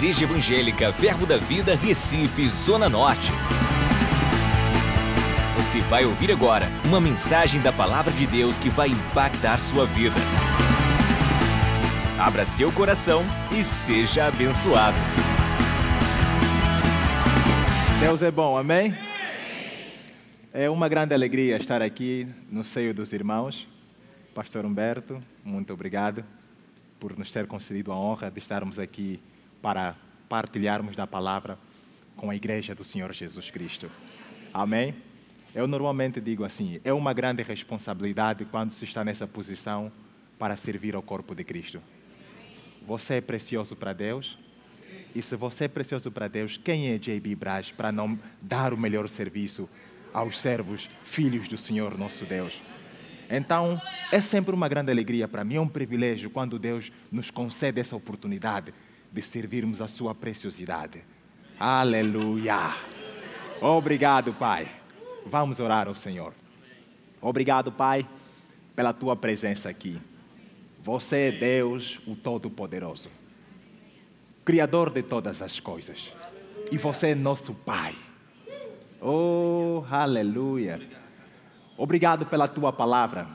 Igreja Evangélica Verbo da Vida, Recife, Zona Norte. Você vai ouvir agora uma mensagem da Palavra de Deus que vai impactar sua vida. Abra seu coração e seja abençoado. Deus é bom, amém? É uma grande alegria estar aqui no seio dos irmãos. Pastor Humberto, muito obrigado por nos ter concedido a honra de estarmos aqui para partilharmos da palavra com a igreja do Senhor Jesus Cristo. Amém? Eu normalmente digo assim: é uma grande responsabilidade quando se está nessa posição para servir ao corpo de Cristo. Você é precioso para Deus? E se você é precioso para Deus, quem é J.B. Braz para não dar o melhor serviço aos servos, filhos do Senhor nosso Deus? Então, é sempre uma grande alegria para mim, é um privilégio quando Deus nos concede essa oportunidade de servirmos a sua preciosidade. Aleluia! Obrigado, Pai. Vamos orar ao Senhor. Obrigado, Pai, pela tua presença aqui. Você é Deus, o Todo-Poderoso, Criador de todas as coisas. E você é nosso Pai. Oh, aleluia. Obrigado pela tua palavra.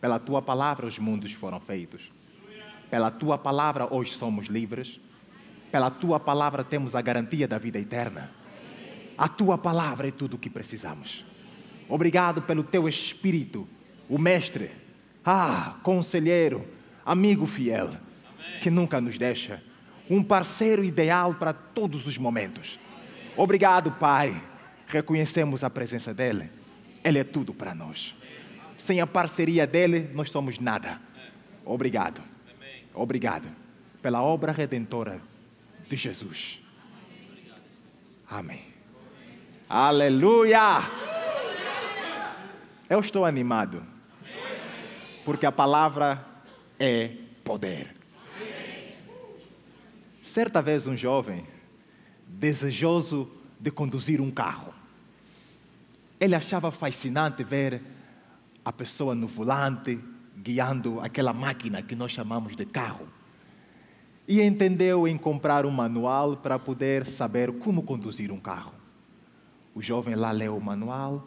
Pela tua palavra os mundos foram feitos. Pela tua palavra hoje somos livres. Pela tua palavra temos a garantia da vida eterna. A tua palavra é tudo o que precisamos. Obrigado pelo teu espírito, o mestre, ah, conselheiro, amigo fiel, que nunca nos deixa, um parceiro ideal para todos os momentos. Obrigado, Pai. Reconhecemos a presença dele. Ele é tudo para nós. Sem a parceria dele, nós somos nada. Obrigado. Obrigado pela obra redentora de Jesus. Amém. Aleluia! Eu estou animado. Porque a palavra é poder. Certa vez um jovem, desejoso de conduzir um carro, ele achava fascinante ver a pessoa no volante guiando aquela máquina que nós chamamos de carro. E entendeu em comprar um manual para poder saber como conduzir um carro. O jovem lá leu o manual,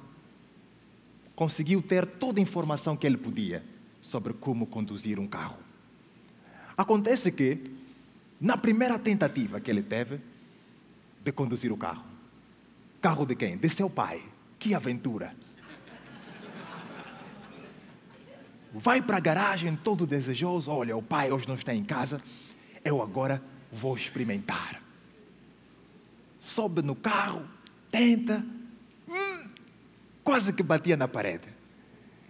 conseguiu ter toda a informação que ele podia sobre como conduzir um carro. Acontece que, na primeira tentativa que ele teve de conduzir o carro, carro de quem? De seu pai. Que aventura! Vai para a garagem todo desejoso. Olha, o pai hoje não está em casa. Eu agora vou experimentar. Sobe no carro, tenta. Hum, quase que batia na parede.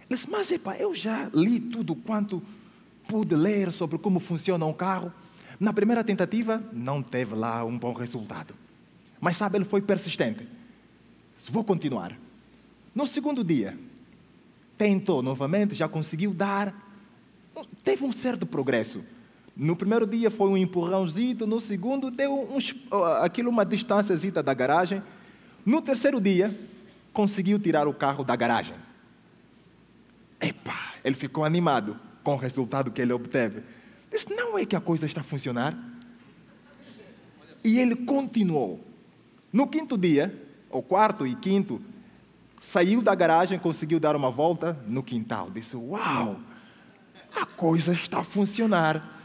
Ele disse, mas epa, eu já li tudo quanto pude ler sobre como funciona um carro. Na primeira tentativa, não teve lá um bom resultado. Mas sabe, ele foi persistente. Vou continuar. No segundo dia, tentou novamente, já conseguiu dar. Teve um certo progresso. No primeiro dia foi um empurrãozinho, no segundo deu um, aquilo uma distância da garagem. No terceiro dia, conseguiu tirar o carro da garagem. Epa, ele ficou animado com o resultado que ele obteve. Disse: não é que a coisa está a funcionar? E ele continuou. No quinto dia, o quarto e quinto, saiu da garagem, conseguiu dar uma volta no quintal. Disse: Uau, a coisa está a funcionar.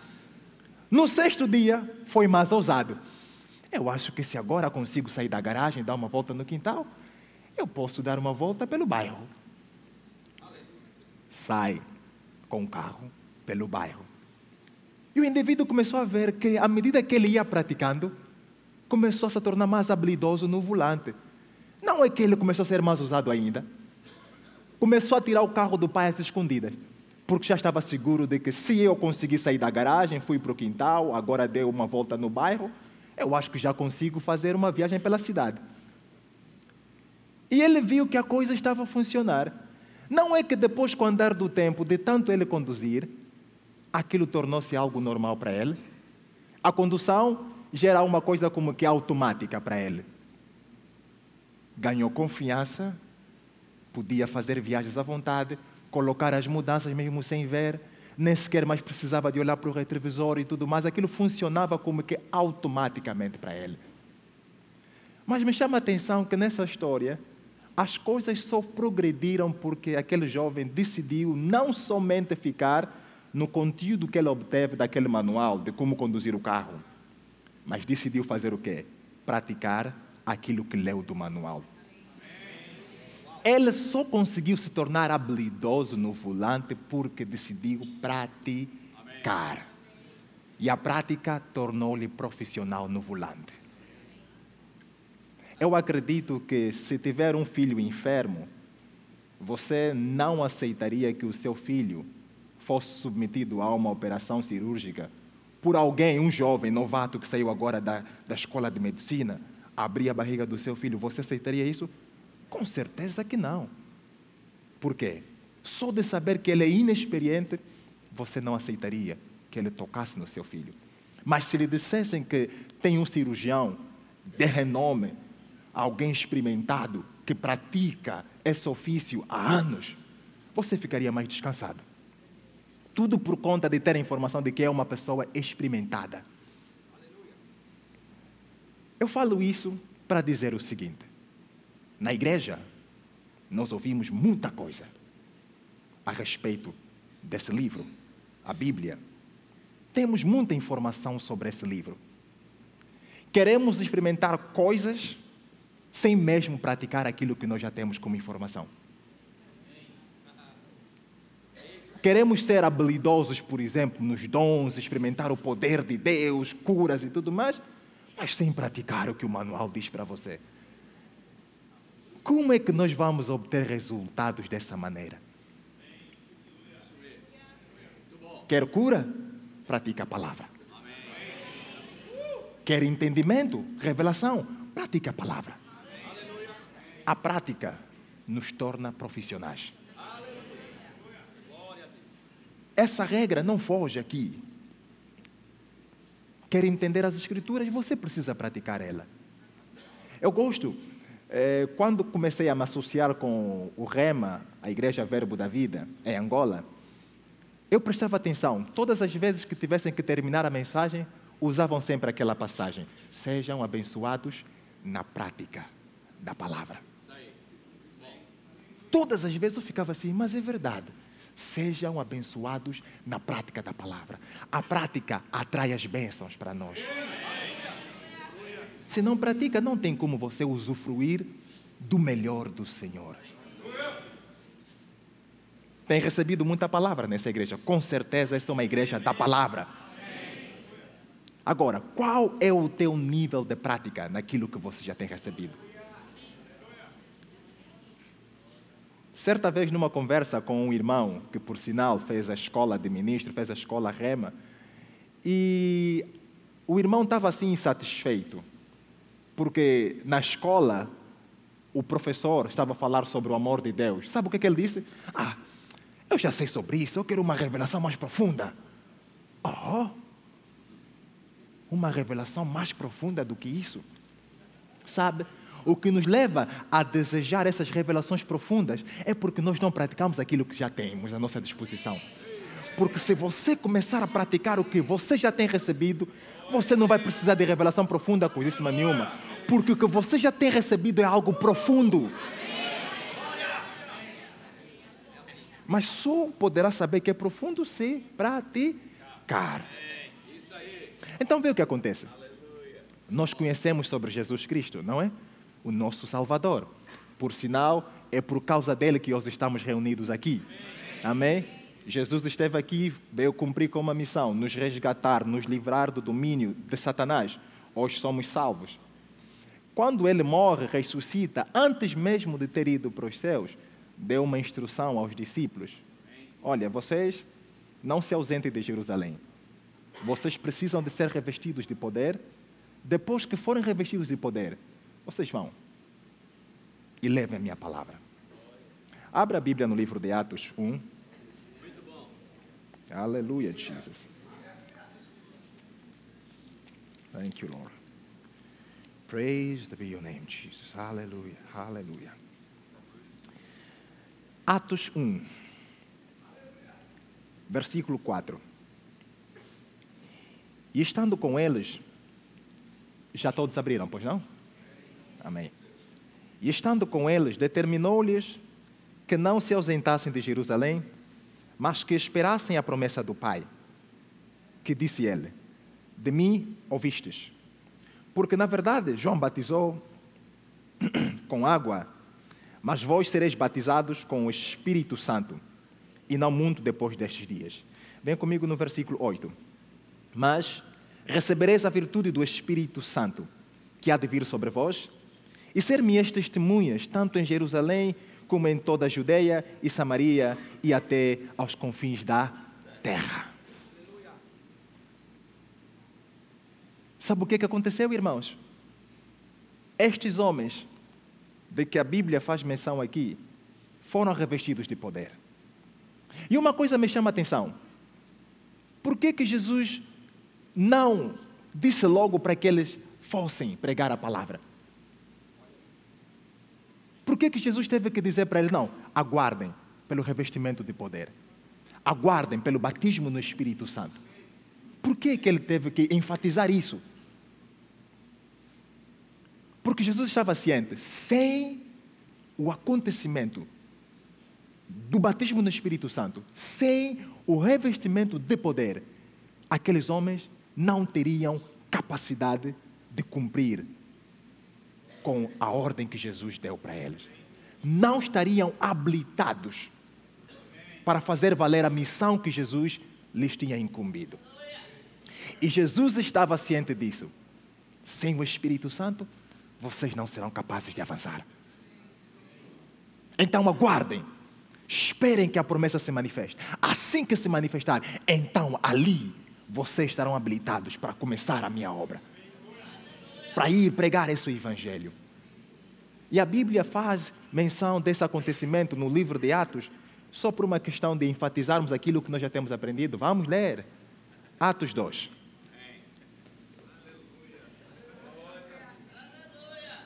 No sexto dia, foi mais ousado. Eu acho que se agora consigo sair da garagem e dar uma volta no quintal, eu posso dar uma volta pelo bairro. Sai com o carro pelo bairro. E o indivíduo começou a ver que, à medida que ele ia praticando, começou a se tornar mais habilidoso no volante. Não é que ele começou a ser mais usado ainda. Começou a tirar o carro do pai às escondidas. Porque já estava seguro de que se eu conseguir sair da garagem, fui para o quintal, agora dei uma volta no bairro, eu acho que já consigo fazer uma viagem pela cidade. E ele viu que a coisa estava a funcionar. Não é que depois, com o andar do tempo, de tanto ele conduzir, aquilo tornou-se algo normal para ele. A condução gera uma coisa como que automática para ele. Ganhou confiança, podia fazer viagens à vontade, colocar as mudanças mesmo sem ver, nem sequer mais precisava de olhar para o retrovisor e tudo mais, aquilo funcionava como que automaticamente para ele. Mas me chama a atenção que nessa história, as coisas só progrediram porque aquele jovem decidiu não somente ficar no conteúdo que ele obteve daquele manual de como conduzir o carro, mas decidiu fazer o quê? Praticar aquilo que leu do manual. Ele só conseguiu se tornar habilidoso no volante porque decidiu praticar. E a prática tornou-lhe profissional no volante. Eu acredito que se tiver um filho enfermo, você não aceitaria que o seu filho fosse submetido a uma operação cirúrgica por alguém, um jovem novato que saiu agora da, da escola de medicina, abrir a barriga do seu filho. Você aceitaria isso? Com certeza que não. Por quê? Só de saber que ele é inexperiente, você não aceitaria que ele tocasse no seu filho. Mas se lhe dissessem que tem um cirurgião de renome, alguém experimentado, que pratica esse ofício há anos, você ficaria mais descansado. Tudo por conta de ter a informação de que é uma pessoa experimentada. Eu falo isso para dizer o seguinte: na igreja, nós ouvimos muita coisa a respeito desse livro, a Bíblia. Temos muita informação sobre esse livro. Queremos experimentar coisas sem mesmo praticar aquilo que nós já temos como informação. Queremos ser habilidosos, por exemplo, nos dons, experimentar o poder de Deus, curas e tudo mais, mas sem praticar o que o manual diz para você. Como é que nós vamos obter resultados dessa maneira? Quer cura? Pratica a palavra. Quer entendimento? Revelação? Pratica a palavra. A prática nos torna profissionais. Essa regra não foge aqui. Quer entender as Escrituras? Você precisa praticar ela. Eu gosto é, quando comecei a me associar com o REMA, a Igreja Verbo da Vida, em Angola, eu prestava atenção. Todas as vezes que tivessem que terminar a mensagem, usavam sempre aquela passagem: Sejam abençoados na prática da palavra. Todas as vezes eu ficava assim, mas é verdade. Sejam abençoados na prática da palavra. A prática atrai as bênçãos para nós. Se não pratica, não tem como você usufruir do melhor do Senhor. Tem recebido muita palavra nessa igreja. Com certeza, essa é uma igreja da palavra. Agora, qual é o teu nível de prática naquilo que você já tem recebido? Certa vez, numa conversa com um irmão, que por sinal fez a escola de ministro, fez a escola rema, e o irmão estava assim insatisfeito porque na escola o professor estava a falar sobre o amor de Deus. Sabe o que, é que ele disse? Ah, eu já sei sobre isso, eu quero uma revelação mais profunda. Oh, uma revelação mais profunda do que isso. Sabe? O que nos leva a desejar essas revelações profundas é porque nós não praticamos aquilo que já temos à nossa disposição. Porque se você começar a praticar o que você já tem recebido, você não vai precisar de revelação profunda, coisíssima nenhuma. Porque o que você já tem recebido é algo profundo. Mas só poderá saber que é profundo se praticar. Então vê o que acontece. Nós conhecemos sobre Jesus Cristo, não é? O nosso Salvador. Por sinal, é por causa dele que nós estamos reunidos aqui. Amém? Jesus esteve aqui, veio cumprir com uma missão, nos resgatar, nos livrar do domínio de Satanás. Hoje somos salvos. Quando ele morre, ressuscita, antes mesmo de ter ido para os céus, deu uma instrução aos discípulos: Olha, vocês não se ausentem de Jerusalém. Vocês precisam de ser revestidos de poder. Depois que forem revestidos de poder, vocês vão e levem a minha palavra. Abra a Bíblia no livro de Atos 1. Aleluia, Jesus. Thank you, Lord. Praise be your name, Jesus. Aleluia, aleluia. Atos 1. versículo 4. E estando com eles, já todos abriram, pois não? Amém. E estando com eles, determinou-lhes que não se ausentassem de Jerusalém, mas que esperassem a promessa do Pai. Que disse ele: De mim ouvistes. Porque, na verdade, João batizou com água, mas vós sereis batizados com o Espírito Santo, e não muito depois destes dias. Vem comigo no versículo 8. Mas recebereis a virtude do Espírito Santo, que há de vir sobre vós, e ser minhas testemunhas, tanto em Jerusalém como em toda a Judeia e Samaria e até aos confins da terra. Sabe o que aconteceu, irmãos? Estes homens, de que a Bíblia faz menção aqui, foram revestidos de poder. E uma coisa me chama a atenção: por que, que Jesus não disse logo para que eles fossem pregar a palavra? Por que, que Jesus teve que dizer para eles: não, aguardem pelo revestimento de poder, aguardem pelo batismo no Espírito Santo? Por que, que ele teve que enfatizar isso? Porque Jesus estava ciente, sem o acontecimento do batismo no Espírito Santo, sem o revestimento de poder, aqueles homens não teriam capacidade de cumprir com a ordem que Jesus deu para eles. Não estariam habilitados para fazer valer a missão que Jesus lhes tinha incumbido. E Jesus estava ciente disso. Sem o Espírito Santo, vocês não serão capazes de avançar. Então aguardem, esperem que a promessa se manifeste. Assim que se manifestar, então ali vocês estarão habilitados para começar a minha obra, para ir pregar esse evangelho. E a Bíblia faz menção desse acontecimento no livro de Atos, só por uma questão de enfatizarmos aquilo que nós já temos aprendido. Vamos ler Atos 2.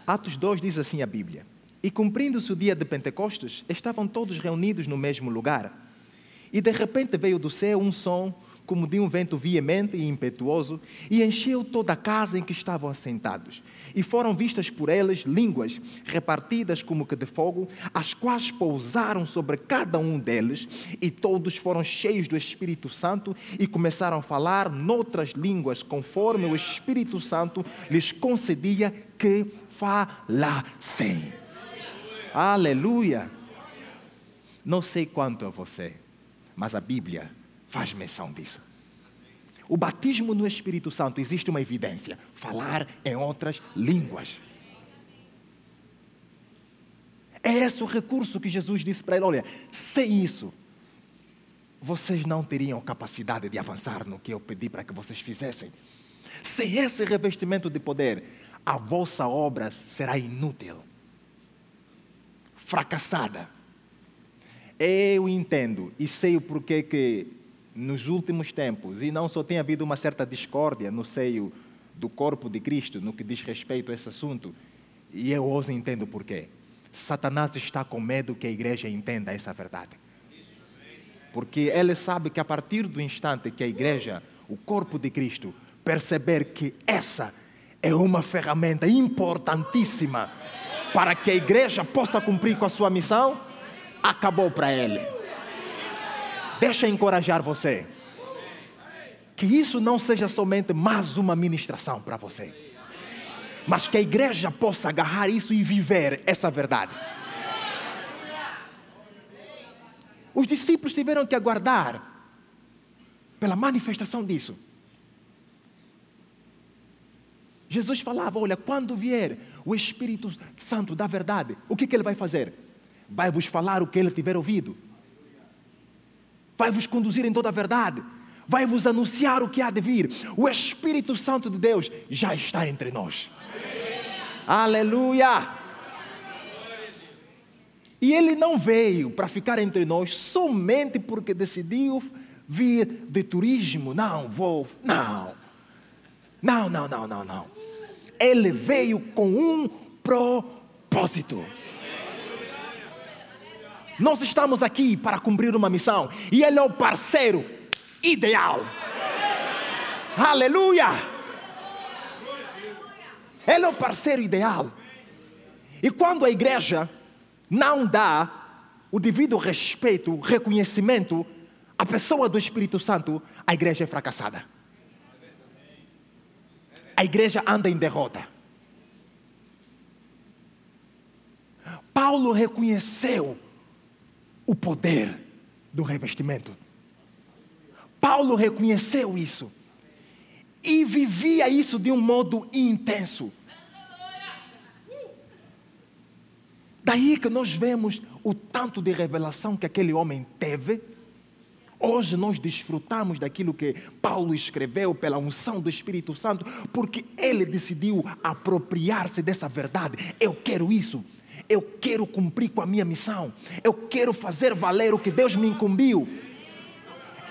Atos 2 diz assim a Bíblia: E cumprindo-se o dia de Pentecostes, estavam todos reunidos no mesmo lugar. E de repente veio do céu um som como de um vento veemente e impetuoso, e encheu toda a casa em que estavam assentados. E foram vistas por eles línguas repartidas como que de fogo, as quais pousaram sobre cada um deles, e todos foram cheios do Espírito Santo e começaram a falar noutras línguas, conforme o Espírito Santo lhes concedia que falassem. Aleluia! Não sei quanto a você, mas a Bíblia faz menção disso. O batismo no Espírito Santo existe uma evidência: falar em outras línguas. É esse o recurso que Jesus disse para ele: olha, sem isso, vocês não teriam capacidade de avançar no que eu pedi para que vocês fizessem. Sem esse revestimento de poder, a vossa obra será inútil, fracassada. Eu entendo e sei o porquê que nos últimos tempos, e não só tem havido uma certa discórdia no seio do corpo de Cristo no que diz respeito a esse assunto, e eu os entendo porquê. Satanás está com medo que a igreja entenda essa verdade. Porque ele sabe que a partir do instante que a igreja, o corpo de Cristo, perceber que essa é uma ferramenta importantíssima para que a igreja possa cumprir com a sua missão, acabou para ele. Deixa encorajar você. Que isso não seja somente mais uma ministração para você, mas que a igreja possa agarrar isso e viver essa verdade. Os discípulos tiveram que aguardar pela manifestação disso. Jesus falava: Olha, quando vier o Espírito Santo da verdade, o que, que ele vai fazer? Vai vos falar o que ele tiver ouvido vai vos conduzir em toda a verdade, vai vos anunciar o que há de vir. O Espírito Santo de Deus já está entre nós. Aleluia! E ele não veio para ficar entre nós somente porque decidiu vir de turismo. Não, vou. Não. Não, não, não, não, não. Ele veio com um propósito. Nós estamos aqui para cumprir uma missão e Ele é o parceiro ideal. Aleluia! Ele é o parceiro ideal. E quando a igreja não dá o devido respeito, reconhecimento à pessoa do Espírito Santo, a igreja é fracassada. A igreja anda em derrota. Paulo reconheceu o poder do revestimento. Paulo reconheceu isso e vivia isso de um modo intenso. Daí que nós vemos o tanto de revelação que aquele homem teve. Hoje nós desfrutamos daquilo que Paulo escreveu pela unção do Espírito Santo, porque ele decidiu apropriar-se dessa verdade. Eu quero isso. Eu quero cumprir com a minha missão. Eu quero fazer valer o que Deus me incumbiu.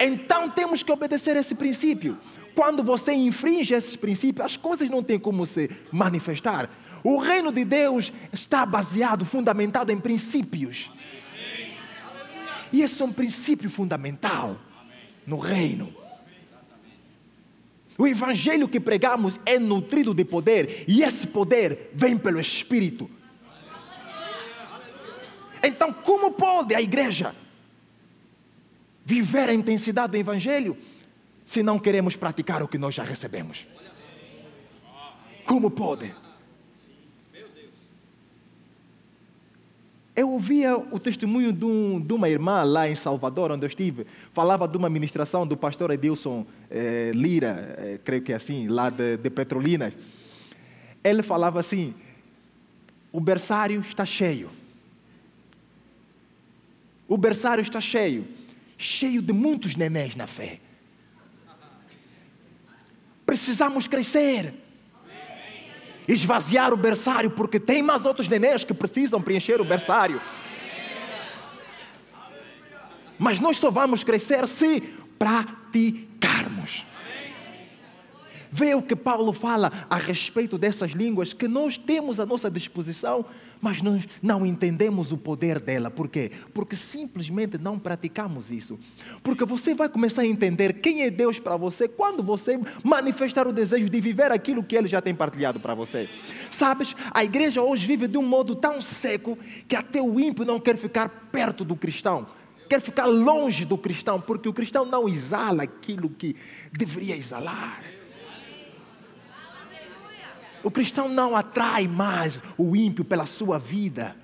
Então temos que obedecer esse princípio. Quando você infringe esses princípios, as coisas não têm como se manifestar. O reino de Deus está baseado, fundamentado em princípios. E esse é um princípio fundamental no reino. O evangelho que pregamos é nutrido de poder, e esse poder vem pelo Espírito. Então, como pode a igreja viver a intensidade do evangelho se não queremos praticar o que nós já recebemos? Como pode? Eu ouvia o testemunho de, um, de, uma irmã lá em Salvador, onde eu estive, falava de uma ministração do pastor Edilson eh, Lira, eh, creio que é assim, lá de, de Petrolinas. Ele falava assim: o berçário está cheio. O berçário está cheio, cheio de muitos nenéns na fé. Precisamos crescer esvaziar o berçário, porque tem mais outros nenéns que precisam preencher o berçário. Mas nós só vamos crescer se praticarmos. Vê o que Paulo fala a respeito dessas línguas que nós temos à nossa disposição mas nós não entendemos o poder dela. Por quê? Porque simplesmente não praticamos isso. Porque você vai começar a entender quem é Deus para você quando você manifestar o desejo de viver aquilo que Ele já tem partilhado para você. Sabes, a igreja hoje vive de um modo tão seco que até o ímpio não quer ficar perto do cristão. Quer ficar longe do cristão, porque o cristão não exala aquilo que deveria exalar. O cristão não atrai mais o ímpio pela sua vida.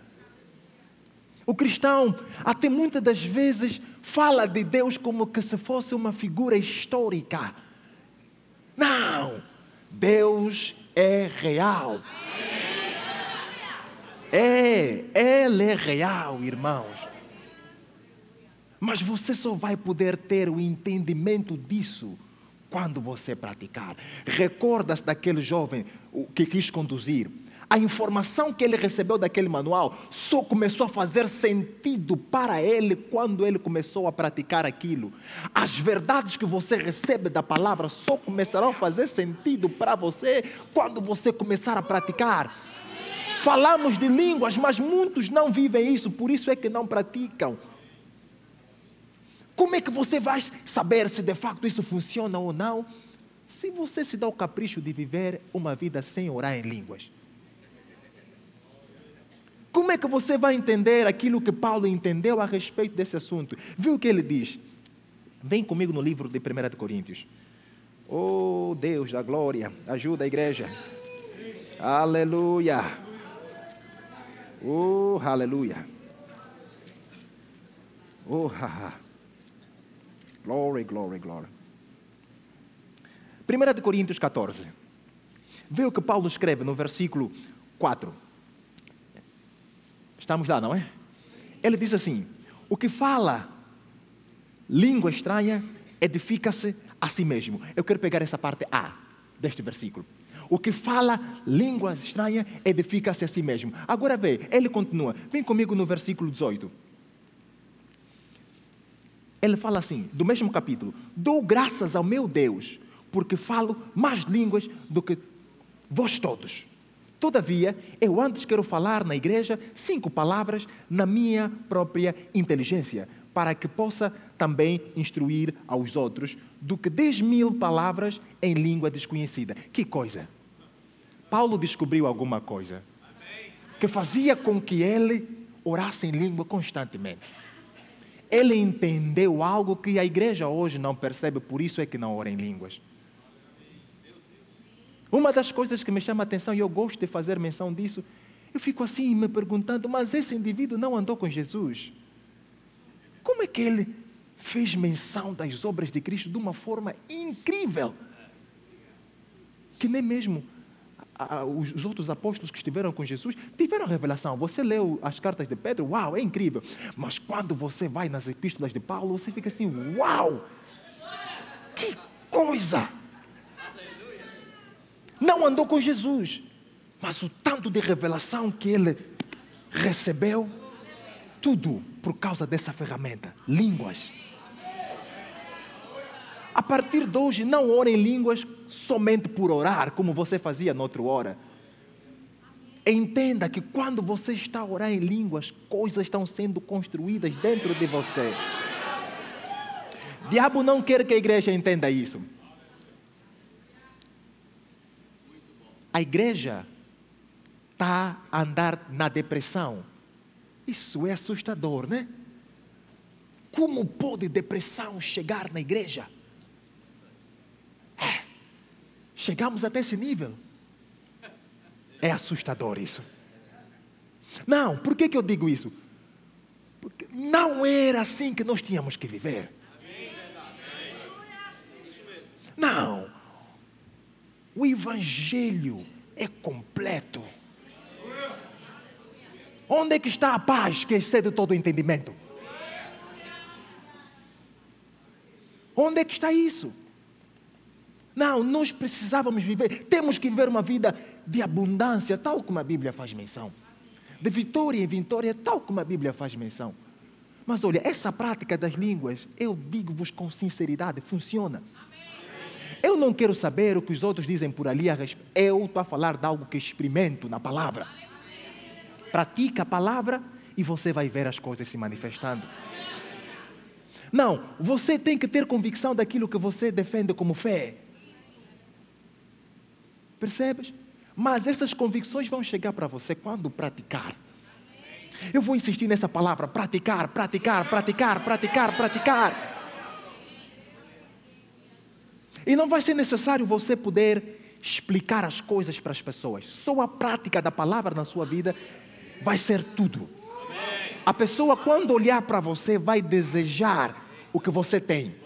O cristão, até muitas das vezes, fala de Deus como que se fosse uma figura histórica. Não! Deus é real. É, Ele é real, irmãos. Mas você só vai poder ter o entendimento disso quando você praticar. Recorda-se daquele jovem que quis conduzir. A informação que ele recebeu daquele manual só começou a fazer sentido para ele quando ele começou a praticar aquilo. As verdades que você recebe da palavra só começarão a fazer sentido para você quando você começar a praticar. Falamos de línguas, mas muitos não vivem isso, por isso é que não praticam. Como é que você vai saber se de facto isso funciona ou não? Se você se dá o capricho de viver uma vida sem orar em línguas. Como é que você vai entender aquilo que Paulo entendeu a respeito desse assunto? Viu o que ele diz? Vem comigo no livro de 1 de Coríntios. Oh Deus da glória, ajuda a igreja. Aleluia. Oh, aleluia. Oh, haha. Glory, glory, glory. 1 Coríntios 14. Vê o que Paulo escreve no versículo 4. Estamos lá, não é? Ele diz assim: O que fala língua estranha edifica-se a si mesmo. Eu quero pegar essa parte A deste versículo. O que fala língua estranha edifica-se a si mesmo. Agora vê, ele continua. Vem comigo no versículo 18 ele fala assim, do mesmo capítulo: Dou graças ao meu Deus, porque falo mais línguas do que vós todos. Todavia, eu antes quero falar na igreja cinco palavras na minha própria inteligência, para que possa também instruir aos outros, do que dez mil palavras em língua desconhecida. Que coisa! Paulo descobriu alguma coisa que fazia com que ele orasse em língua constantemente. Ele entendeu algo que a igreja hoje não percebe, por isso é que não ora em línguas. Uma das coisas que me chama a atenção, e eu gosto de fazer menção disso, eu fico assim me perguntando, mas esse indivíduo não andou com Jesus? Como é que ele fez menção das obras de Cristo de uma forma incrível? Que nem mesmo os outros apóstolos que estiveram com Jesus tiveram revelação. Você leu as cartas de Pedro, uau, é incrível. Mas quando você vai nas epístolas de Paulo, você fica assim, uau, que coisa! não andou com Jesus, mas o tanto de revelação que ele recebeu, tudo por causa dessa ferramenta, línguas. A partir de hoje, não ore em línguas somente por orar, como você fazia noutra hora. Entenda que quando você está a orar em línguas, coisas estão sendo construídas dentro de você. Diabo não quer que a igreja entenda isso. a igreja está a andar na depressão. Isso é assustador, né? Como pode depressão chegar na igreja? É, chegamos até esse nível. É assustador isso. Não, por que, que eu digo isso? Porque não era assim que nós tínhamos que viver. Não, o Evangelho é completo. Onde é que está a paz que excede todo o entendimento? Onde é que está isso? Não, nós precisávamos viver, temos que viver uma vida de abundância, tal como a Bíblia faz menção. De vitória em vitória, tal como a Bíblia faz menção. Mas olha, essa prática das línguas, eu digo-vos com sinceridade, funciona. Eu não quero saber o que os outros dizem por ali a respeito. Eu estou a falar de algo que experimento na palavra. Pratica a palavra e você vai ver as coisas se manifestando. Não, você tem que ter convicção daquilo que você defende como fé. Percebes? Mas essas convicções vão chegar para você quando praticar. Eu vou insistir nessa palavra: praticar, praticar, praticar, praticar, praticar. E não vai ser necessário você poder explicar as coisas para as pessoas. Só a prática da palavra na sua vida vai ser tudo. A pessoa, quando olhar para você, vai desejar o que você tem.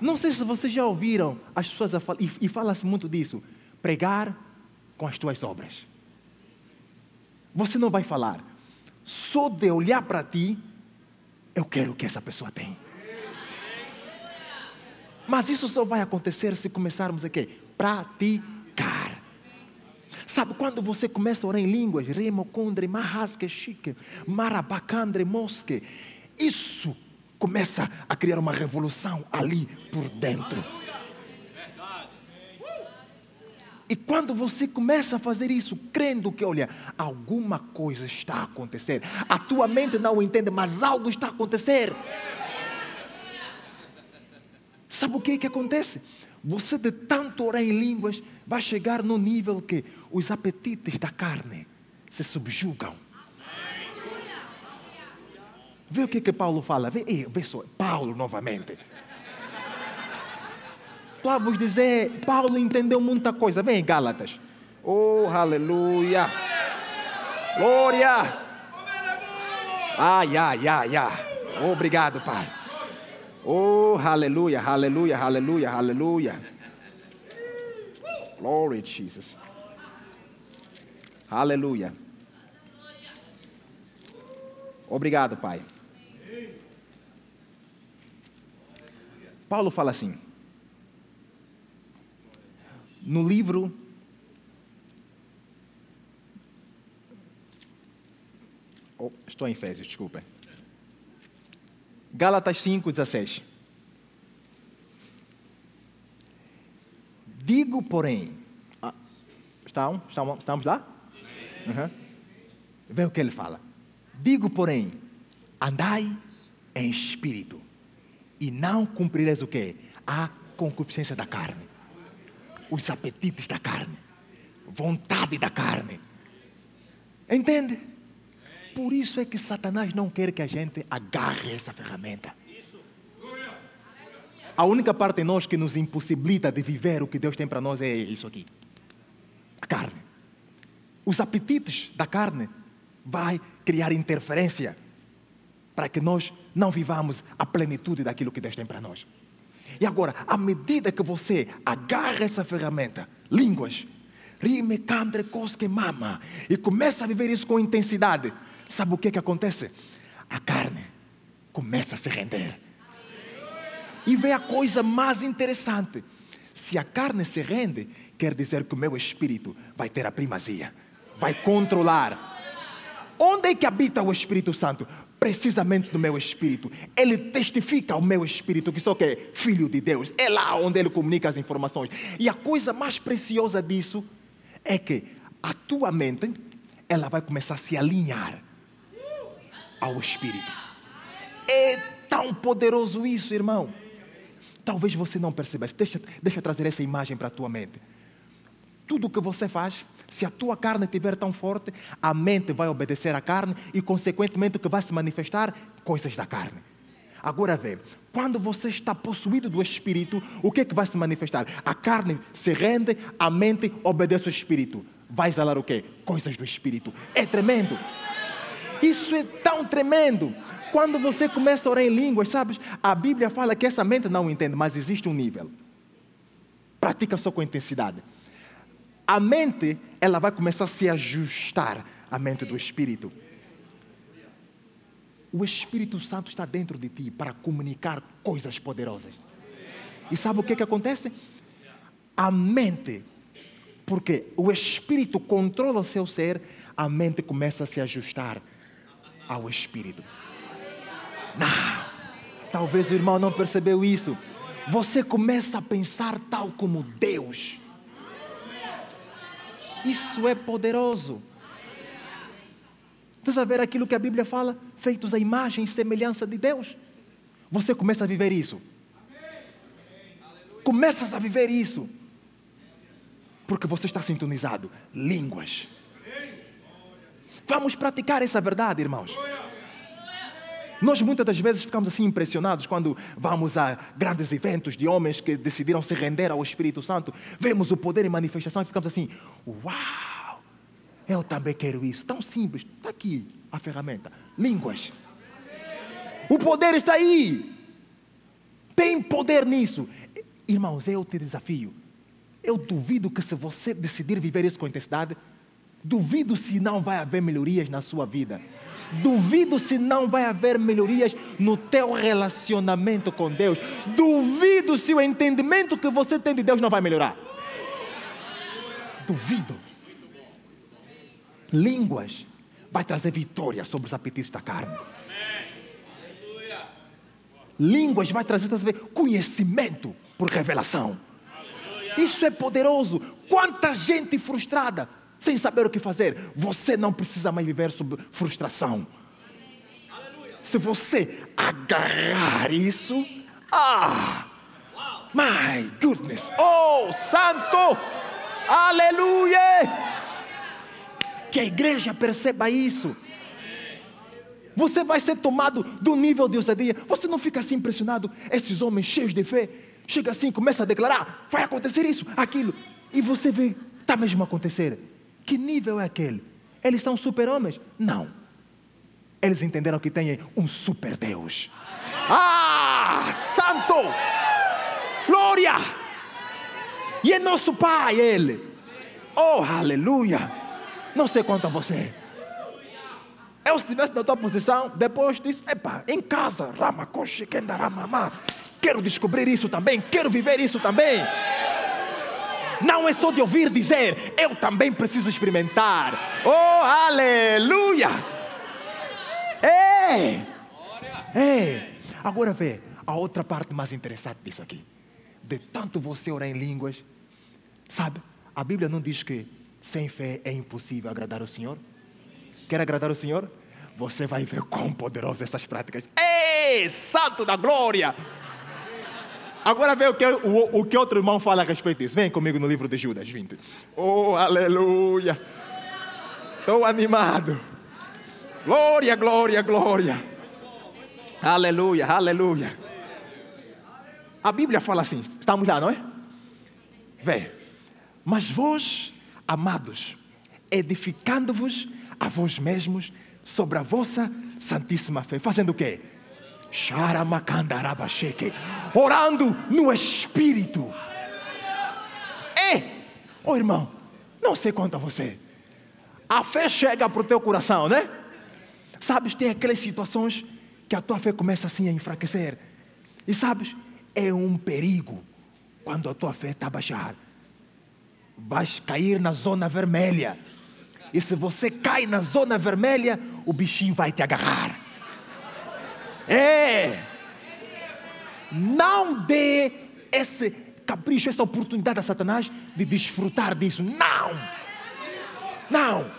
Não sei se vocês já ouviram as pessoas a falar, e, e fala-se muito disso, pregar com as tuas obras. Você não vai falar, só de olhar para ti, eu quero que essa pessoa tenha. Mas isso só vai acontecer se começarmos a quê? Praticar. Sabe quando você começa a orar em línguas? Remocondre, marrasque, chique, marabacandre, mosque. Isso começa a criar uma revolução ali por dentro. E quando você começa a fazer isso, crendo que, olha, alguma coisa está a acontecer, a tua mente não entende, mas algo está a acontecer. Sabe o que, é que acontece? Você de tanto orar em línguas vai chegar no nível que os apetites da carne se subjugam. Vê o que, que Paulo fala. Vê, vê só, Paulo novamente. Estou a vos dizer, Paulo entendeu muita coisa. Vem, Gálatas. Oh, aleluia. Glória. Ai, ai, ai, ai. Obrigado, Pai. Oh, aleluia, aleluia, aleluia, aleluia. Glory, Jesus. Aleluia. Obrigado, Pai. Paulo fala assim. No livro oh, estou em Efésios, desculpem. Gálatas 5, 16. Digo, porém, Estão? Estamos, estamos lá? Uhum. Vê o que ele fala. Digo, porém, andai em espírito e não cumprireis o quê? A concupiscência da carne, os apetites da carne, vontade da carne. Entende? Por isso é que Satanás não quer que a gente agarre essa ferramenta. A única parte em nós que nos impossibilita de viver o que Deus tem para nós é isso aqui. A carne. Os apetites da carne vai criar interferência para que nós não vivamos a plenitude daquilo que Deus tem para nós. E agora, à medida que você agarra essa ferramenta, línguas, rime, candre, cosque, mama, e começa a viver isso com intensidade, sabe o que, que acontece? A carne começa a se render. E vem a coisa mais interessante: se a carne se rende, quer dizer que o meu espírito vai ter a primazia, vai controlar. Onde é que habita o Espírito Santo? Precisamente no meu espírito. Ele testifica ao meu espírito que sou que é filho de Deus. É lá onde ele comunica as informações. E a coisa mais preciosa disso é que a tua mente ela vai começar a se alinhar ao espírito. É tão poderoso isso, irmão. Talvez você não perceba. Deixa, deixa trazer essa imagem para a tua mente. Tudo que você faz se a tua carne estiver tão forte, a mente vai obedecer à carne e, consequentemente, o que vai se manifestar? Coisas da carne. Agora vê, quando você está possuído do Espírito, o que é que vai se manifestar? A carne se rende, a mente obedece ao Espírito. Vai exalar o quê? Coisas do Espírito. É tremendo. Isso é tão tremendo. Quando você começa a orar em línguas, sabes? A Bíblia fala que essa mente não entende, mas existe um nível. Pratica só com intensidade a mente ela vai começar a se ajustar à mente do Espírito. O Espírito Santo está dentro de ti para comunicar coisas poderosas. E sabe o que, que acontece? A mente, porque o Espírito controla o seu ser, a mente começa a se ajustar ao Espírito. Não, talvez o irmão não percebeu isso. Você começa a pensar tal como Deus. Isso é poderoso. Estás a ver aquilo que a Bíblia fala? Feitos à imagem e semelhança de Deus. Você começa a viver isso. Começas a viver isso. Porque você está sintonizado. Línguas. Vamos praticar essa verdade, irmãos. Nós muitas das vezes ficamos assim impressionados quando vamos a grandes eventos de homens que decidiram se render ao Espírito Santo. Vemos o poder em manifestação e ficamos assim: Uau! Eu também quero isso. Tão simples. Está aqui a ferramenta: línguas. O poder está aí. Tem poder nisso. Irmãos, eu te desafio. Eu duvido que se você decidir viver isso com intensidade, duvido se não vai haver melhorias na sua vida. Duvido se não vai haver melhorias no teu relacionamento com Deus. Duvido se o entendimento que você tem de Deus não vai melhorar. Duvido. Línguas vai trazer vitória sobre os apetites da carne. Línguas vai trazer, trazer conhecimento por revelação. Isso é poderoso. Quanta gente frustrada sem saber o que fazer. Você não precisa mais viver sob frustração. Se você agarrar isso, ah, my goodness, oh, santo, aleluia. Que a igreja perceba isso. Você vai ser tomado do nível de ousadia. Você não fica assim impressionado. Esses homens cheios de fé, chega assim, começa a declarar: vai acontecer isso, aquilo. E você vê, está mesmo a acontecer. Que nível é aquele? Eles são super-homens? Não. Eles entenderam que têm um super Deus. Ah, santo! Glória! E é nosso Pai, Ele. Oh, aleluia! Não sei quanto a você. Eu, se estivesse na tua posição, depois disso, epa, em casa, ramacoche, kendaramamá. Quero descobrir isso também, quero viver isso também. Não é só de ouvir dizer, eu também preciso experimentar. Oh, aleluia! É! É! Agora vê a outra parte mais interessante disso aqui. De tanto você orar em línguas, sabe? A Bíblia não diz que Sem fé é impossível agradar o Senhor. Quer agradar o Senhor? Você vai ver quão poderosas essas práticas. Ei, santo da glória! Agora vê o que, o, o que outro irmão fala a respeito disso. Vem comigo no livro de Judas 20. Oh, aleluia! Estou animado. Glória, glória, glória. Aleluia, aleluia. A Bíblia fala assim, estamos lá, não é? Vê. Mas vós, amados, edificando-vos a vós mesmos sobre a vossa santíssima fé, fazendo o quê? Orando no Espírito. É, oh, irmão, não sei quanto a você. A fé chega para o teu coração, né? Sabes, tem aquelas situações que a tua fé começa assim a enfraquecer. E sabes, é um perigo quando a tua fé está a baixar. Vais cair na zona vermelha. E se você cai na zona vermelha, o bichinho vai te agarrar. É. Não dê esse capricho, essa oportunidade a Satanás de desfrutar disso. Não. Não.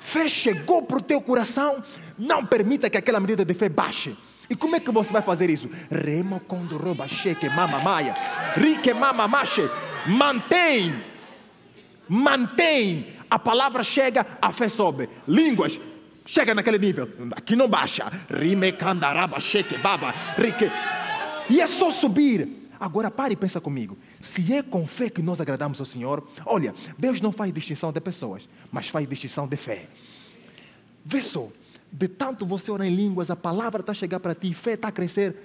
Fé chegou para o teu coração, não permita que aquela medida de fé baixe. E como é que você vai fazer isso? Remo quando rouba cheque mamamaia. Rique mamamache. Mantém. Mantém. A palavra chega, a fé sobe. Línguas. Chega naquele nível. Aqui não baixa. Rime candaraba cheque baba. Rique. E é só subir. Agora pare e pensa comigo. Se é com fé que nós agradamos ao Senhor, olha, Deus não faz distinção de pessoas, mas faz distinção de fé. Vê só, de tanto você orar em línguas, a palavra está a chegar para ti, fé está a crescer,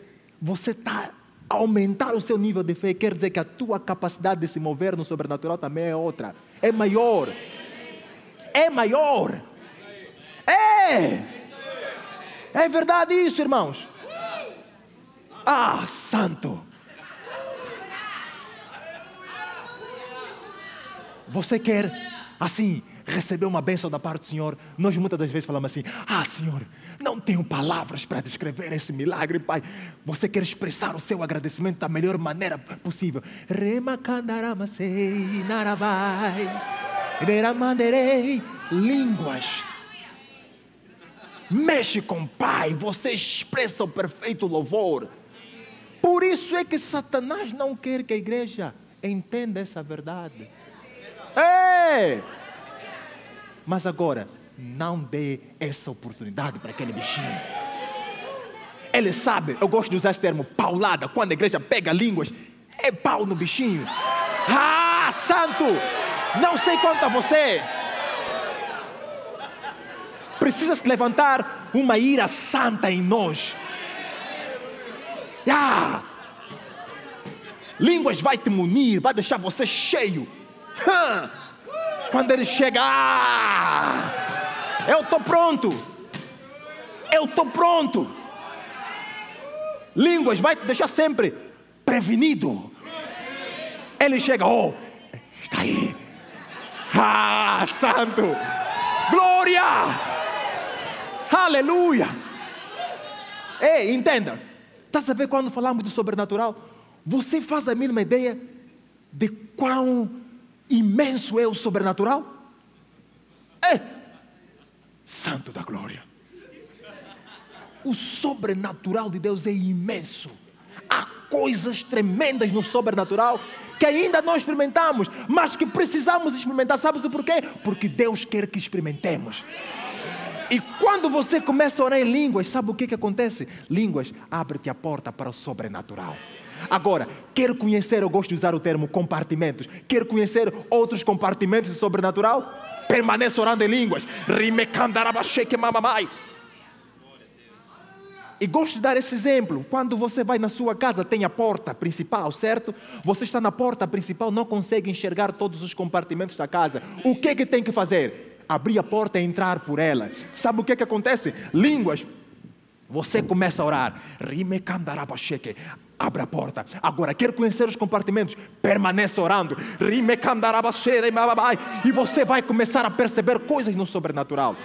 você está a aumentar o seu nível de fé, quer dizer que a tua capacidade de se mover no sobrenatural também é outra, é maior. É maior. É! É verdade isso, irmãos. Ah, santo. Você quer, assim, receber uma bênção da parte do Senhor? Nós muitas das vezes falamos assim: Ah, Senhor, não tenho palavras para descrever esse milagre, Pai. Você quer expressar o seu agradecimento da melhor maneira possível. Línguas. Mexe com o Pai, você expressa o perfeito louvor. Por isso é que Satanás não quer que a igreja entenda essa verdade. Ei! Mas agora, não dê essa oportunidade para aquele bichinho. Ele sabe, eu gosto de usar esse termo, paulada, quando a igreja pega línguas, é pau no bichinho. Ah, santo! Não sei quanto a você. Precisa se levantar uma ira santa em nós. Ah! Línguas vai te munir, vai deixar você cheio. Quando ele chegar, eu estou pronto. Eu estou pronto. Línguas vai te deixar sempre prevenido. Ele chega, oh, está aí. Ah, santo. Glória. Aleluia. Ei, entenda. Está a saber quando falamos do sobrenatural? Você faz a mínima ideia de quão imenso é o sobrenatural? É. Santo da glória. O sobrenatural de Deus é imenso. Há coisas tremendas no sobrenatural que ainda não experimentamos, mas que precisamos experimentar. Sabes o porquê? Porque Deus quer que experimentemos. E quando você começa a orar em línguas, sabe o que, que acontece? Línguas abre-te a porta para o sobrenatural. Agora, quer conhecer, eu gosto de usar o termo compartimentos, quer conhecer outros compartimentos do sobrenatural? Permaneça orando em línguas. E gosto de dar esse exemplo. Quando você vai na sua casa, tem a porta principal, certo? Você está na porta principal, não consegue enxergar todos os compartimentos da casa. O que, que tem que fazer? Abrir a porta e entrar por ela. Sabe o que, que acontece? Línguas. Você começa a orar. Abre a porta. Agora, quer conhecer os compartimentos? Permaneça orando. E você vai começar a perceber coisas no sobrenatural.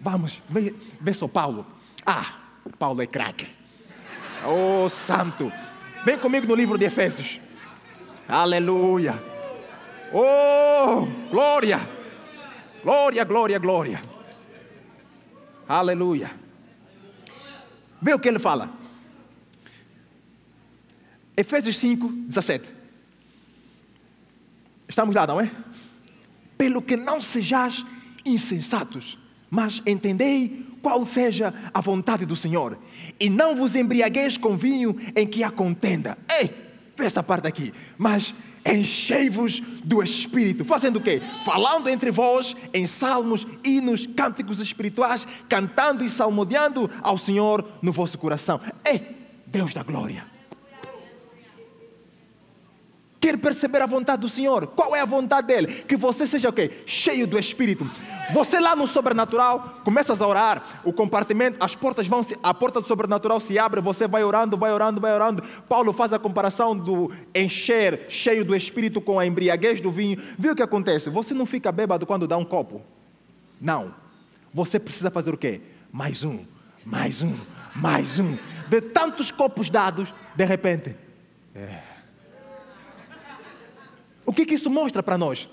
Vamos, vê, vê só Paulo. Ah, Paulo é craque. Oh, santo. Vem comigo no livro de Efésios. Aleluia. Oh, glória! Glória, glória, glória. Aleluia. Vê o que ele fala. Efésios 5, 17. Estamos lá, não é? Pelo que não sejais insensatos, mas entendei qual seja a vontade do Senhor, e não vos embriagueis com vinho em que há contenda. Ei, essa parte aqui. Mas enchei-vos do Espírito. Fazendo o quê? Falando entre vós em salmos, hinos, cânticos espirituais, cantando e salmodiando ao Senhor no vosso coração. Ei, Deus da glória. Quer perceber a vontade do Senhor? Qual é a vontade dele? Que você seja o quê? Cheio do Espírito. Você lá no sobrenatural, começas a orar, o compartimento, as portas vão se, a porta do sobrenatural se abre, você vai orando, vai orando, vai orando. Paulo faz a comparação do encher cheio do Espírito com a embriaguez do vinho. Viu o que acontece? Você não fica bêbado quando dá um copo. Não. Você precisa fazer o quê? Mais um, mais um, mais um. De tantos copos dados, de repente. É o que, que isso mostra para nós?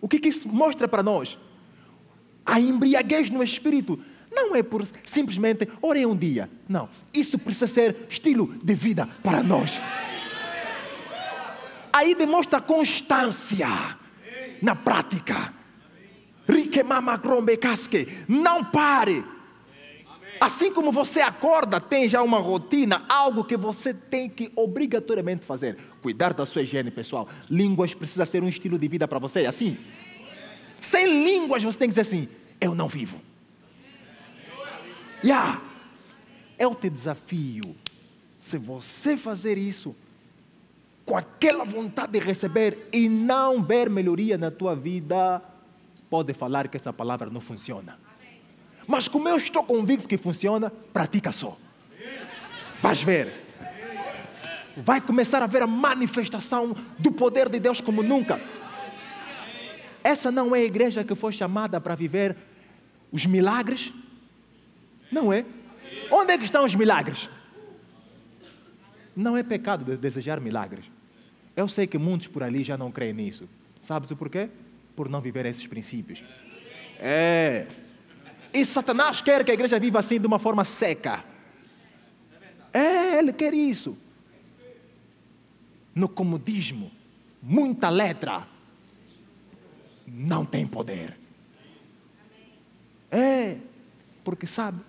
O que, que isso mostra para nós? A embriaguez no espírito não é por simplesmente orem um dia. Não. Isso precisa ser estilo de vida para nós. Aí demonstra constância na prática. Não pare. Assim como você acorda, tem já uma rotina, algo que você tem que obrigatoriamente fazer. Cuidar da sua higiene pessoal. Línguas precisa ser um estilo de vida para você, é assim? Sem línguas você tem que dizer assim: eu não vivo. Yeah. Eu te desafio. Se você fazer isso, com aquela vontade de receber e não ver melhoria na tua vida, pode falar que essa palavra não funciona. Mas como eu estou convicto que funciona, pratica só. Vais ver. Vai começar a ver a manifestação do poder de Deus como nunca. Essa não é a igreja que foi chamada para viver os milagres? Não é? Onde é que estão os milagres? Não é pecado desejar milagres. Eu sei que muitos por ali já não creem nisso. Sabes o porquê? Por não viver esses princípios. É. E Satanás quer que a igreja viva assim de uma forma seca. É, ele quer isso. No comodismo, muita letra não tem poder. É, porque sabe,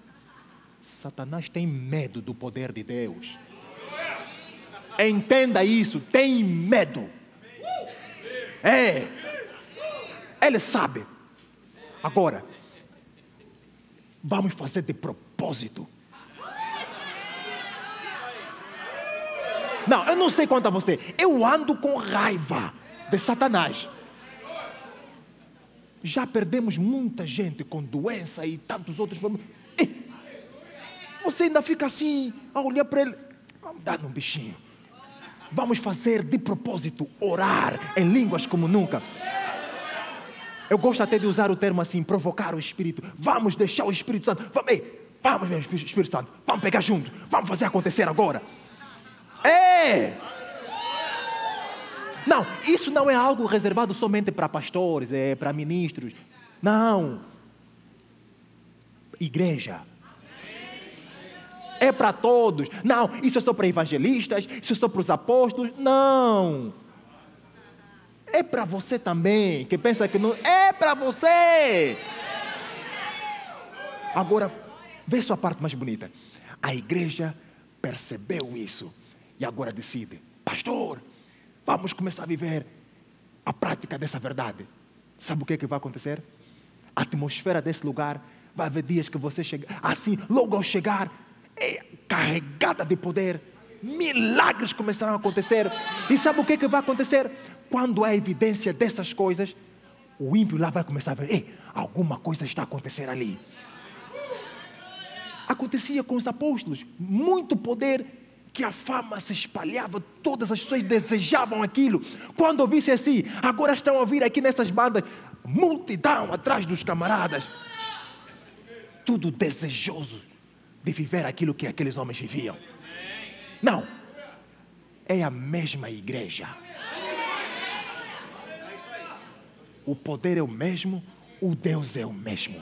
Satanás tem medo do poder de Deus. Entenda isso, tem medo. É, ele sabe. Agora, Vamos fazer de propósito. Não, eu não sei quanto a você. Eu ando com raiva de Satanás. Já perdemos muita gente com doença e tantos outros problemas. você ainda fica assim, a olhar para ele. Vamos dar um bichinho. Vamos fazer de propósito, orar em línguas como nunca. Eu gosto até de usar o termo assim, provocar o Espírito. Vamos deixar o Espírito Santo. Vamos, ei, vamos o Espírito Santo. Vamos pegar junto. Vamos fazer acontecer agora. É! Não, isso não é algo reservado somente para pastores, é para ministros. Não. Igreja. É para todos. Não, isso é só para evangelistas, isso é só para os apóstolos. Não é para você também, que pensa que não. É para você! Agora, vê sua parte mais bonita. A igreja percebeu isso e agora decide: Pastor, vamos começar a viver a prática dessa verdade. Sabe o que, é que vai acontecer? A atmosfera desse lugar vai haver dias que você chega, assim, logo ao chegar, é carregada de poder, milagres começarão a acontecer. E sabe o que, é que vai acontecer? Quando há evidência dessas coisas, o ímpio lá vai começar a ver: Ei, alguma coisa está acontecendo ali. Acontecia com os apóstolos, muito poder, que a fama se espalhava, todas as pessoas desejavam aquilo. Quando ouvissem assim, agora estão a ouvir aqui nessas bandas, multidão atrás dos camaradas, tudo desejoso de viver aquilo que aqueles homens viviam. Não, é a mesma igreja o poder é o mesmo, o Deus é o mesmo.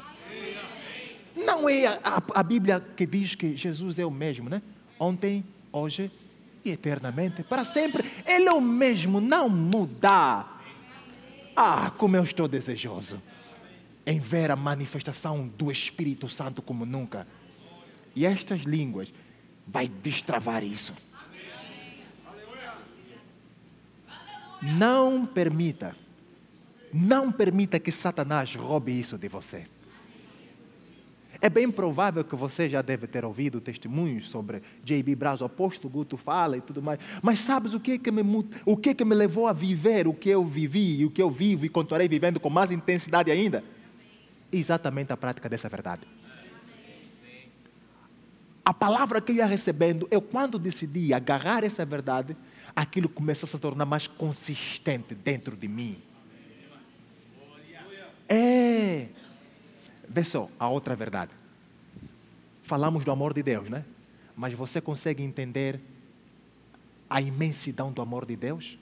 Não é a, a, a, Bíblia que diz que Jesus é o mesmo, né? Ontem, hoje e eternamente, para sempre. Ele é o mesmo, não muda. Ah, como eu estou desejoso em ver a manifestação do Espírito Santo como nunca. E estas línguas vai destravar isso. Não permita, não permita que Satanás roube isso de você. É bem provável que você já deve ter ouvido testemunhos sobre J.B. Braz, o apóstolo Guto fala e tudo mais. Mas sabes o que, que me, o que, que me levou a viver o que eu vivi e o que eu vivo e continuarei vivendo com mais intensidade ainda? Exatamente a prática dessa verdade. A palavra que eu ia recebendo, eu quando decidi agarrar essa verdade, aquilo começou a se tornar mais consistente dentro de mim. É. Vê só, a outra verdade. Falamos do amor de Deus, né? Mas você consegue entender a imensidão do amor de Deus?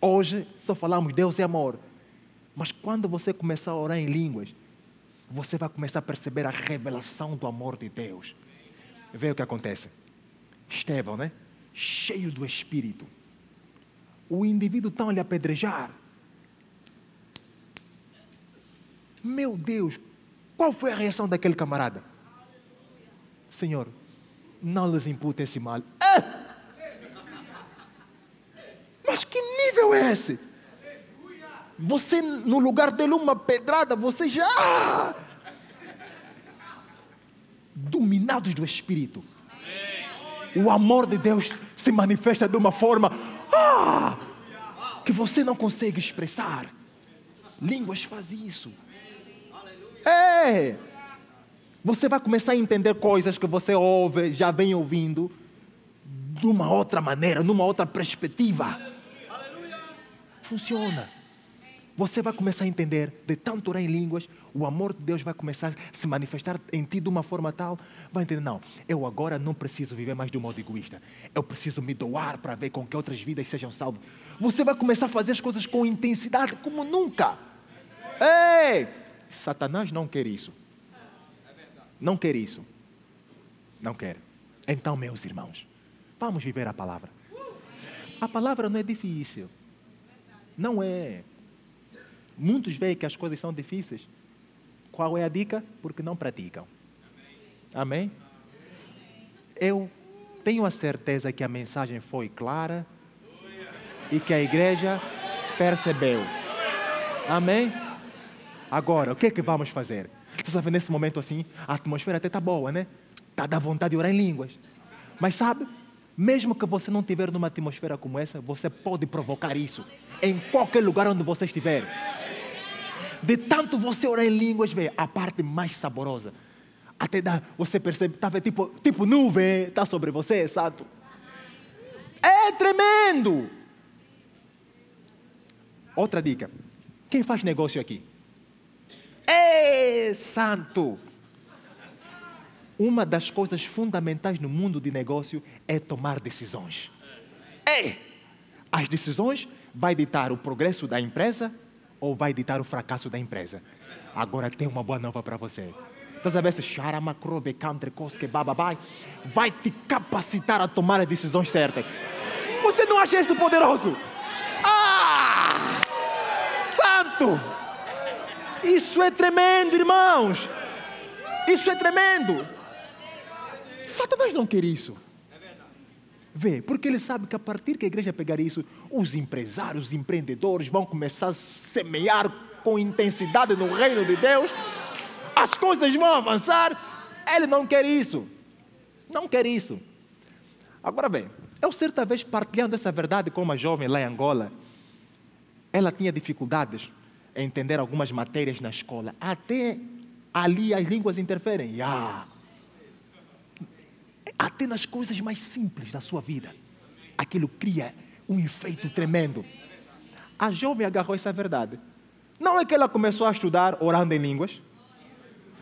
Hoje só falamos Deus é amor. Mas quando você começar a orar em línguas, você vai começar a perceber a revelação do amor de Deus. Vê o que acontece. Estevão, né? Cheio do Espírito. O indivíduo está a lhe apedrejar. Meu Deus, qual foi a reação daquele camarada? Senhor, não lhes impute esse mal. É! Mas que nível é esse? Você, no lugar dele, uma pedrada, você já. Dominados do Espírito. O amor de Deus se manifesta de uma forma ah, que você não consegue expressar. Línguas faz isso. É. Você vai começar a entender coisas que você ouve, já vem ouvindo, de uma outra maneira, numa outra perspectiva. Funciona você vai começar a entender, de tanto orar em línguas, o amor de Deus vai começar a se manifestar em ti de uma forma tal, vai entender, não, eu agora não preciso viver mais de um modo egoísta, eu preciso me doar para ver com que outras vidas sejam salvas. Você vai começar a fazer as coisas com intensidade como nunca. Ei! Satanás não quer isso. Não quer isso. Não quer. Então, meus irmãos, vamos viver a palavra. A palavra não é difícil. Não é. Muitos veem que as coisas são difíceis. Qual é a dica? Porque não praticam. Amém? Eu tenho a certeza que a mensagem foi clara e que a igreja percebeu. Amém? Agora, o que é que vamos fazer? Você sabe, nesse momento assim, a atmosfera até está boa, né? Está da vontade de orar em línguas. Mas sabe, mesmo que você não estiver numa atmosfera como essa, você pode provocar isso em qualquer lugar onde você estiver de tanto você orar em línguas, vê, a parte mais saborosa. Até dá, você percebe, tá, tipo, tipo nuvem, está sobre você, santo. É tremendo. Outra dica. Quem faz negócio aqui? É santo. Uma das coisas fundamentais no mundo de negócio é tomar decisões. É. As decisões vai ditar o progresso da empresa ou vai ditar o fracasso da empresa. Agora tem uma boa nova para você. Estás a ver vai te capacitar a tomar as decisões certas. Você não acha isso poderoso? Ah! Santo! Isso é tremendo, irmãos! Isso é tremendo! Satanás não quer isso. Vê, porque ele sabe que a partir que a igreja pegar isso, os empresários, os empreendedores vão começar a semear com intensidade no reino de Deus, as coisas vão avançar. Ele não quer isso. Não quer isso. Agora bem, eu certa vez partilhando essa verdade com uma jovem lá em Angola, ela tinha dificuldades entender algumas matérias na escola. Até ali as línguas interferem. Yeah até nas coisas mais simples da sua vida. Aquilo cria um efeito tremendo. A jovem agarrou essa verdade. Não é que ela começou a estudar orando em línguas.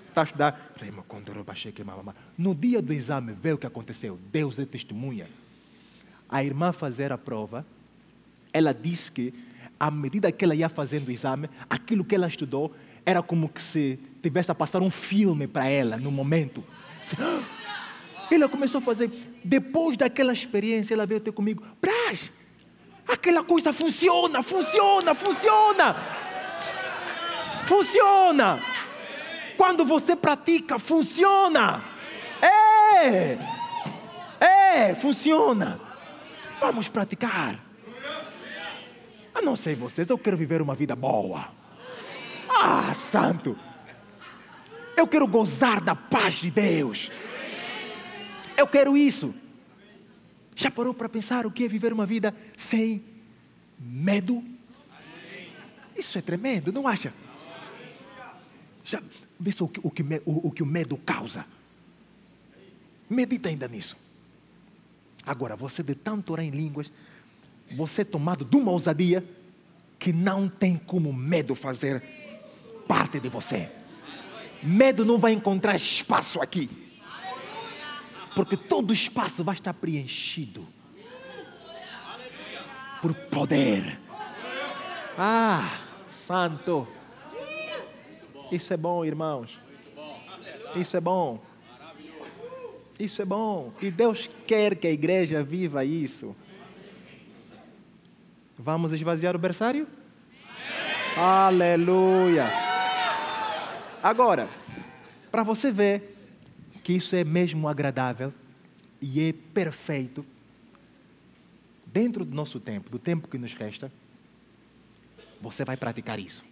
Está a estudar. No dia do exame, vê o que aconteceu. Deus é testemunha. A irmã fazer a prova, ela disse que à medida que ela ia fazendo o exame, aquilo que ela estudou era como que se tivesse a passar um filme para ela no momento. Ela começou a fazer. Depois daquela experiência, ela veio ter comigo. Brás, aquela coisa funciona, funciona, funciona. Funciona. Quando você pratica, funciona. É. É, funciona. Vamos praticar. Eu não sei vocês, eu quero viver uma vida boa. Ah, santo! Eu quero gozar da paz de Deus. Eu quero isso. Já parou para pensar o que é viver uma vida sem medo? Isso é tremendo, não acha? Já vê o que o, que, o, o, que o medo causa. Medita ainda nisso. Agora, você de tanto orar em línguas, você é tomado de uma ousadia que não tem como medo fazer parte de você. Medo não vai encontrar espaço aqui. Porque todo espaço vai estar preenchido por poder. Ah, santo. Isso é bom, irmãos. Isso é bom. Isso é bom. E Deus quer que a igreja viva isso. Vamos esvaziar o berçário? Aleluia. Agora, para você ver que isso é mesmo agradável e é perfeito, dentro do nosso tempo, do tempo que nos resta, você vai praticar isso.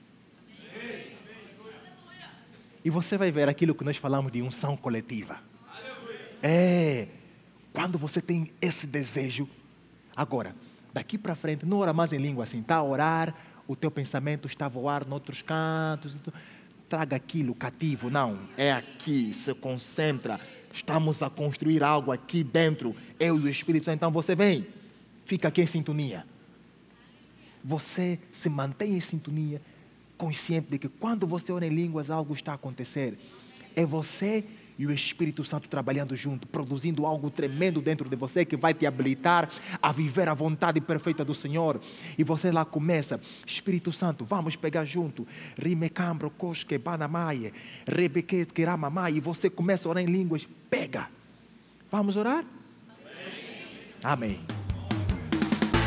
E você vai ver aquilo que nós falamos de unção coletiva. É, quando você tem esse desejo. Agora, daqui para frente, não ora mais em língua assim, está a orar, o teu pensamento está a voar noutros cantos. Traga aquilo cativo. Não, é aqui, se concentra. Estamos a construir algo aqui dentro, eu e o Espírito Santo. Então você vem, fica aqui em sintonia. Você se mantém em sintonia, consciente de que quando você ora em línguas, algo está a acontecer. É você e o Espírito Santo trabalhando junto, produzindo algo tremendo dentro de você que vai te habilitar a viver a vontade perfeita do Senhor. E você lá começa, Espírito Santo, vamos pegar junto. Rimecambro, kiramamai. E você começa a orar em línguas. Pega. Vamos orar? Amém. Amém.